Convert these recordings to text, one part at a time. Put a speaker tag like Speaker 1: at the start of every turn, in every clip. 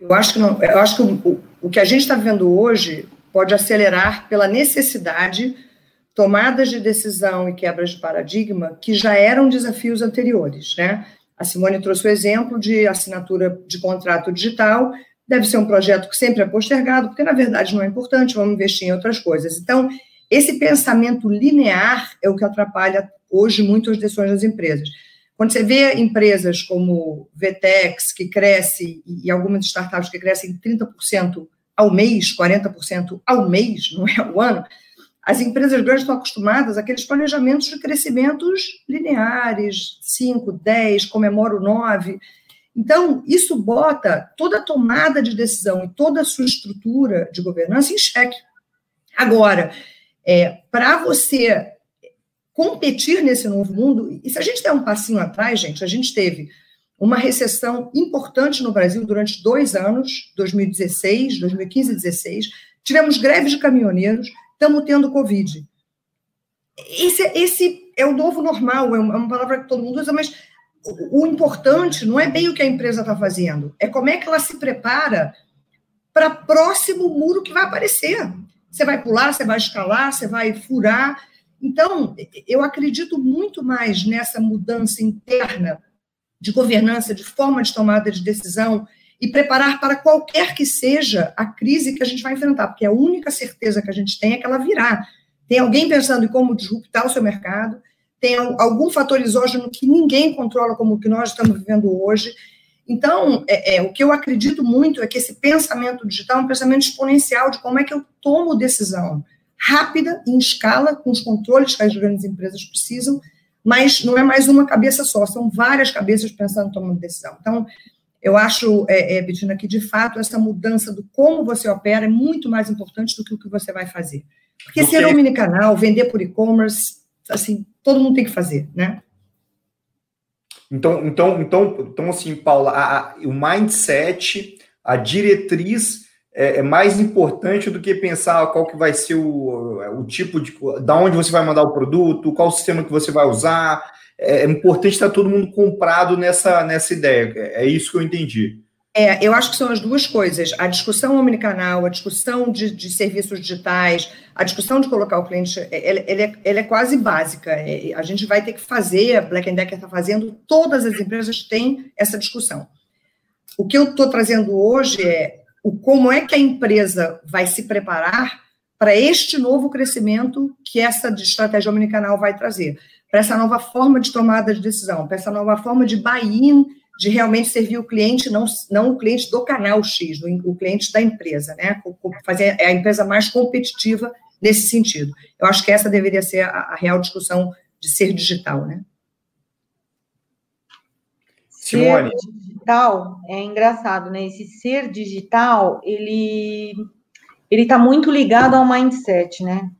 Speaker 1: Eu acho que, não, eu acho que o, o que a gente está vendo hoje pode acelerar pela necessidade tomadas de decisão e quebras de paradigma que já eram desafios anteriores, né? A Simone trouxe o exemplo de assinatura de contrato digital, deve ser um projeto que sempre é postergado, porque na verdade não é importante, vamos investir em outras coisas. Então, esse pensamento linear é o que atrapalha hoje muito as decisões das empresas. Quando você vê empresas como Vetex, que cresce, e algumas startups que crescem 30% ao mês, 40% ao mês, não é ao ano, as empresas grandes estão acostumadas àqueles planejamentos de crescimentos lineares, 5, 10, comemoro 9. Então, isso bota toda a tomada de decisão e toda a sua estrutura de governança em xeque. Agora, é, para você competir nesse novo mundo, e se a gente der um passinho atrás, gente, a gente teve uma recessão importante no Brasil durante dois anos, 2016, 2015 e 2016, tivemos greves de caminhoneiros, estamos tendo Covid. Esse, esse é o novo normal, é uma palavra que todo mundo usa, mas o, o importante não é bem o que a empresa está fazendo, é como é que ela se prepara para o próximo muro que vai aparecer. Você vai pular, você vai escalar, você vai furar. Então, eu acredito muito mais nessa mudança interna de governança, de forma de tomada de decisão e preparar para qualquer que seja a crise que a gente vai enfrentar, porque a única certeza que a gente tem é que ela virá. Tem alguém pensando em como disruptar o seu mercado, tem algum fator exógeno que ninguém controla, como o que nós estamos vivendo hoje. Então, é, é, o que eu acredito muito é que esse pensamento digital é um pensamento exponencial de como é que eu tomo decisão rápida, em escala, com os controles que as grandes empresas precisam, mas não é mais uma cabeça só, são várias cabeças pensando tomando decisão. Então, eu acho, é, é, Bettina, que de fato essa mudança do como você opera é muito mais importante do que o que você vai fazer. Porque okay. ser omnicanal, vender por e-commerce, assim, todo mundo tem que fazer, né?
Speaker 2: Então, então, então, então assim, Paula, a, a, o mindset, a diretriz é, é, mais importante do que pensar qual que vai ser o, o tipo de, da onde você vai mandar o produto, qual o sistema que você vai usar, é, é importante estar todo mundo comprado nessa, nessa ideia. É isso que eu entendi.
Speaker 1: É, eu acho que são as duas coisas. A discussão omnicanal, a discussão de, de serviços digitais, a discussão de colocar o cliente, ela, ela, é, ela é, quase básica. É, a gente vai ter que fazer, a Black Decker está fazendo, todas as empresas têm essa discussão. O que eu estou trazendo hoje é o como é que a empresa vai se preparar para este novo crescimento que essa estratégia omnicanal vai trazer para essa nova forma de tomada de decisão, para essa nova forma de buy-in, de realmente servir o cliente, não, não o cliente do canal X, o cliente da empresa, né? Fazer a empresa mais competitiva nesse sentido. Eu acho que essa deveria ser a, a real discussão de ser digital, né?
Speaker 3: Simone. Ser digital é engraçado, né? Esse ser digital, ele ele está muito ligado ao mindset, né?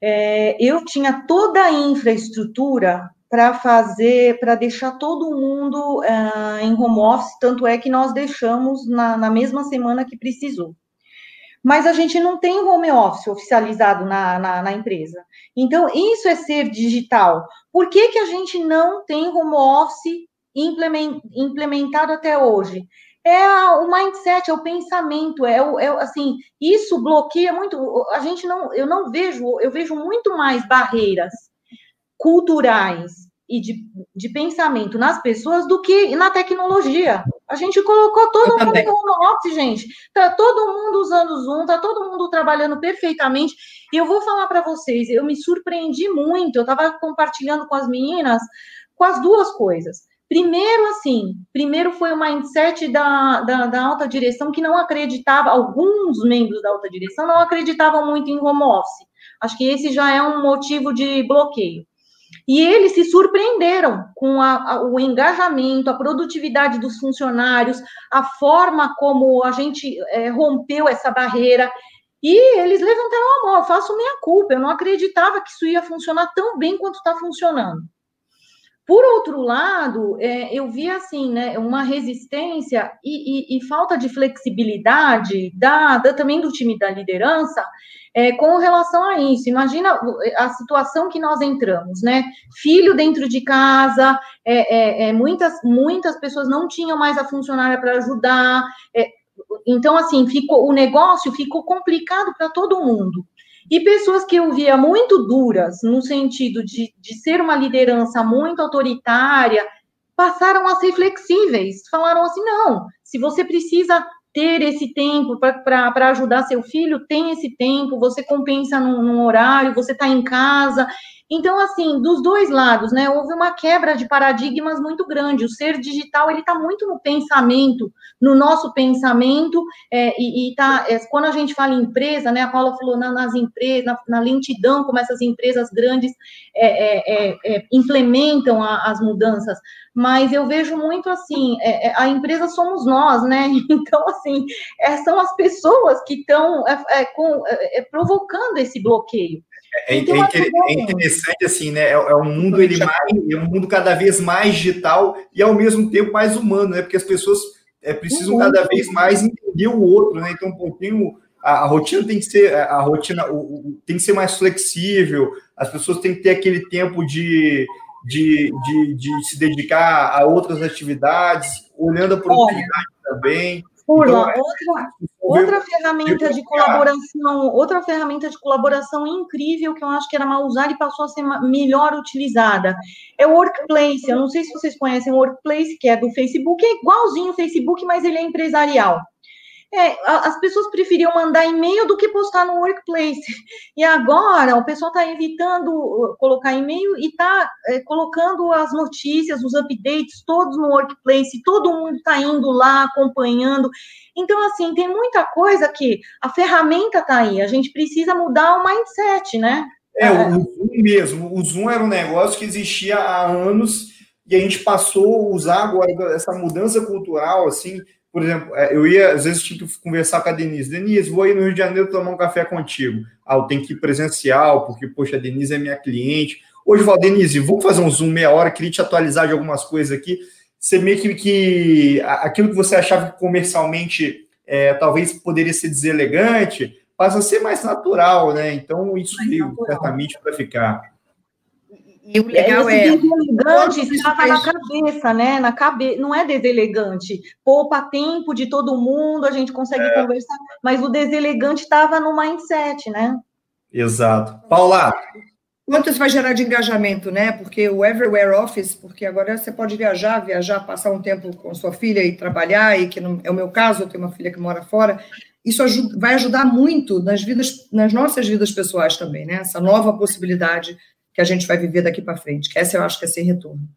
Speaker 3: é, eu tinha toda a infraestrutura para fazer, para deixar todo mundo uh, em home office, tanto é que nós deixamos na, na, mesma semana que precisou. Mas a gente não tem home office oficializado na, na, na empresa. Então, isso é ser digital. Por que, que a gente não tem home office implementado até hoje? é o mindset, é o pensamento, é, o, é assim, isso bloqueia muito. A gente não, eu não vejo, eu vejo muito mais barreiras culturais e de, de pensamento nas pessoas do que na tecnologia. A gente colocou todo eu mundo também. no office, gente. Tá todo mundo usando Zoom, tá todo mundo trabalhando perfeitamente. E eu vou falar para vocês, eu me surpreendi muito. Eu estava compartilhando com as meninas com as duas coisas. Primeiro, assim, primeiro foi o mindset da, da, da, alta direção que não acreditava, alguns membros da alta direção não acreditavam muito em home office. Acho que esse já é um motivo de bloqueio. E eles se surpreenderam com a, a, o engajamento, a produtividade dos funcionários, a forma como a gente é, rompeu essa barreira. E eles levantaram a mão, eu faço minha culpa, eu não acreditava que isso ia funcionar tão bem quanto está funcionando. Por outro lado, é, eu vi assim, né, uma resistência e, e, e falta de flexibilidade da, da, também do time da liderança é, com relação a isso. Imagina a situação que nós entramos, né? Filho dentro de casa, é, é, é muitas, muitas pessoas não tinham mais a funcionária para ajudar, é, então, assim, ficou o negócio ficou complicado para todo mundo. E pessoas que eu via muito duras, no sentido de, de ser uma liderança muito autoritária, passaram a ser flexíveis. Falaram assim: não, se você precisa ter esse tempo para ajudar seu filho, tem esse tempo, você compensa num, num horário, você está em casa. Então, assim, dos dois lados, né, houve uma quebra de paradigmas muito grande. O ser digital, ele está muito no pensamento, no nosso pensamento, é, e, e tá, é, quando a gente fala em empresa, né, a Paula falou na, nas empresas, na, na, lentidão como essas empresas grandes é, é, é, é implementam a, as mudanças, mas eu vejo muito assim, a empresa somos nós, né, então, assim, são as pessoas que estão provocando esse bloqueio.
Speaker 2: É, é, é, interessante assim, né? É, é, um mundo ele mais, é um mundo cada vez mais digital e ao mesmo tempo mais humano, né? Porque as pessoas é, precisam uhum. cada vez mais entender o outro, né? Então, um pouquinho a, a rotina tem que ser a rotina o, o, tem que ser mais flexível. As pessoas têm que ter aquele tempo de de, de, de se dedicar a outras atividades, olhando a produtividade também.
Speaker 3: Pula, então, outra, outra ferramenta de colaboração, outra ferramenta de colaboração incrível que eu acho que era mal usada e passou a ser melhor utilizada é o Workplace. Eu não sei se vocês conhecem o Workplace, que é do Facebook, é igualzinho o Facebook, mas ele é empresarial. É, as pessoas preferiam mandar e-mail do que postar no workplace. E agora o pessoal está evitando uh, colocar e-mail e está é, colocando as notícias, os updates todos no workplace, todo mundo está indo lá acompanhando. Então, assim, tem muita coisa que a ferramenta está aí, a gente precisa mudar o mindset, né?
Speaker 2: É, o Zoom mesmo. O Zoom era um negócio que existia há anos e a gente passou a usar agora essa mudança cultural, assim, por exemplo, é, eu ia, às vezes, tinha que conversar com a Denise. Denise, vou ir no Rio de Janeiro tomar um café contigo. Ah, eu tenho que ir presencial, porque, poxa, a Denise é minha cliente. Hoje, Val, Denise, vou fazer um Zoom meia hora, queria te atualizar de algumas coisas aqui. Você meio que, que aquilo que você achava que comercialmente é, talvez poderia ser deselegante, passa a ser mais natural, né? Então, isso veio certamente para ficar.
Speaker 3: E o legal Esse é. Deselegante estava na cabeça, né? Na cabe... Não é deselegante. Poupa tempo de todo mundo, a gente consegue é. conversar, mas o deselegante estava no mindset, né?
Speaker 2: Exato. Paula.
Speaker 1: Quanto isso vai gerar de engajamento, né? Porque o Everywhere Office, porque agora você pode viajar, viajar, passar um tempo com sua filha e trabalhar, e que não é o meu caso, eu tenho uma filha que mora fora. Isso ajuda, vai ajudar muito nas vidas, nas nossas vidas pessoais também, né? Essa nova possibilidade que a gente vai viver daqui para frente, que essa eu acho que é sem retorno.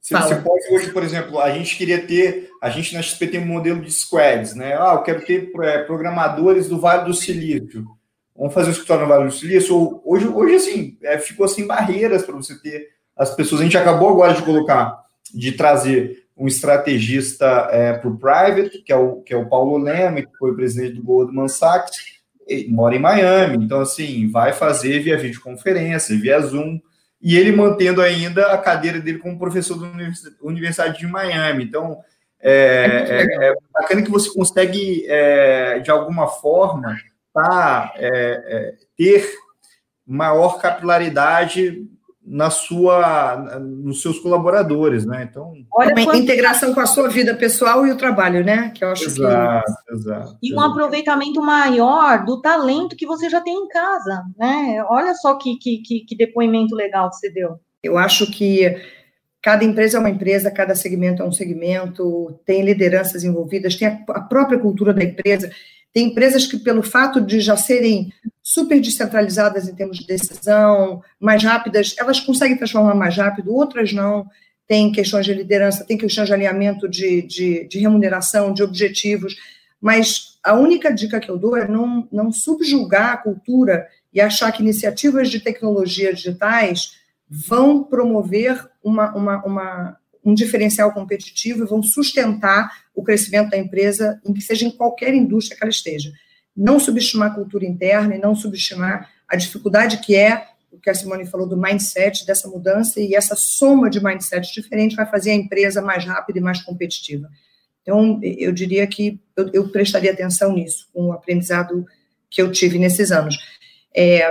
Speaker 2: Você, você, pode hoje, por exemplo, a gente queria ter, a gente na XP tem um modelo de squads, né? Ah, eu quero ter é, programadores do Vale do Silício. Vamos fazer o escritório no Vale do Silício. Hoje, hoje assim, é, ficou sem barreiras para você ter as pessoas. A gente acabou agora de colocar, de trazer um estrategista é, para o private, que é o, que é o Paulo Lema, que foi presidente do Goldman Sachs, mora em Miami, então assim, vai fazer via videoconferência, via Zoom, e ele mantendo ainda a cadeira dele como professor da Universidade de Miami. Então, é, é, é, é bacana que você consegue, é, de alguma forma, tá, é, é, ter maior capilaridade na sua, nos seus colaboradores, né? Então,
Speaker 1: olha uma integração com a sua vida pessoal e o trabalho, né? Que eu acho
Speaker 2: exato, que exato.
Speaker 3: E um aproveitamento maior do talento que você já tem em casa, né? Olha só que, que, que, que depoimento legal que você deu.
Speaker 1: Eu acho que cada empresa é uma empresa, cada segmento é um segmento, tem lideranças envolvidas, tem a, a própria cultura da empresa. Tem empresas que, pelo fato de já serem super descentralizadas em termos de decisão, mais rápidas, elas conseguem transformar mais rápido, outras não. Tem questões de liderança, tem questões de alinhamento de, de, de remuneração, de objetivos, mas a única dica que eu dou é não, não subjugar a cultura e achar que iniciativas de tecnologia digitais vão promover uma, uma, uma, um diferencial competitivo e vão sustentar o crescimento da empresa, em que seja em qualquer indústria que ela esteja. Não subestimar a cultura interna e não subestimar a dificuldade que é o que a Simone falou do mindset, dessa mudança, e essa soma de mindset diferente vai fazer a empresa mais rápida e mais competitiva. Então, eu diria que eu, eu prestaria atenção nisso, com o aprendizado que eu tive nesses anos. É,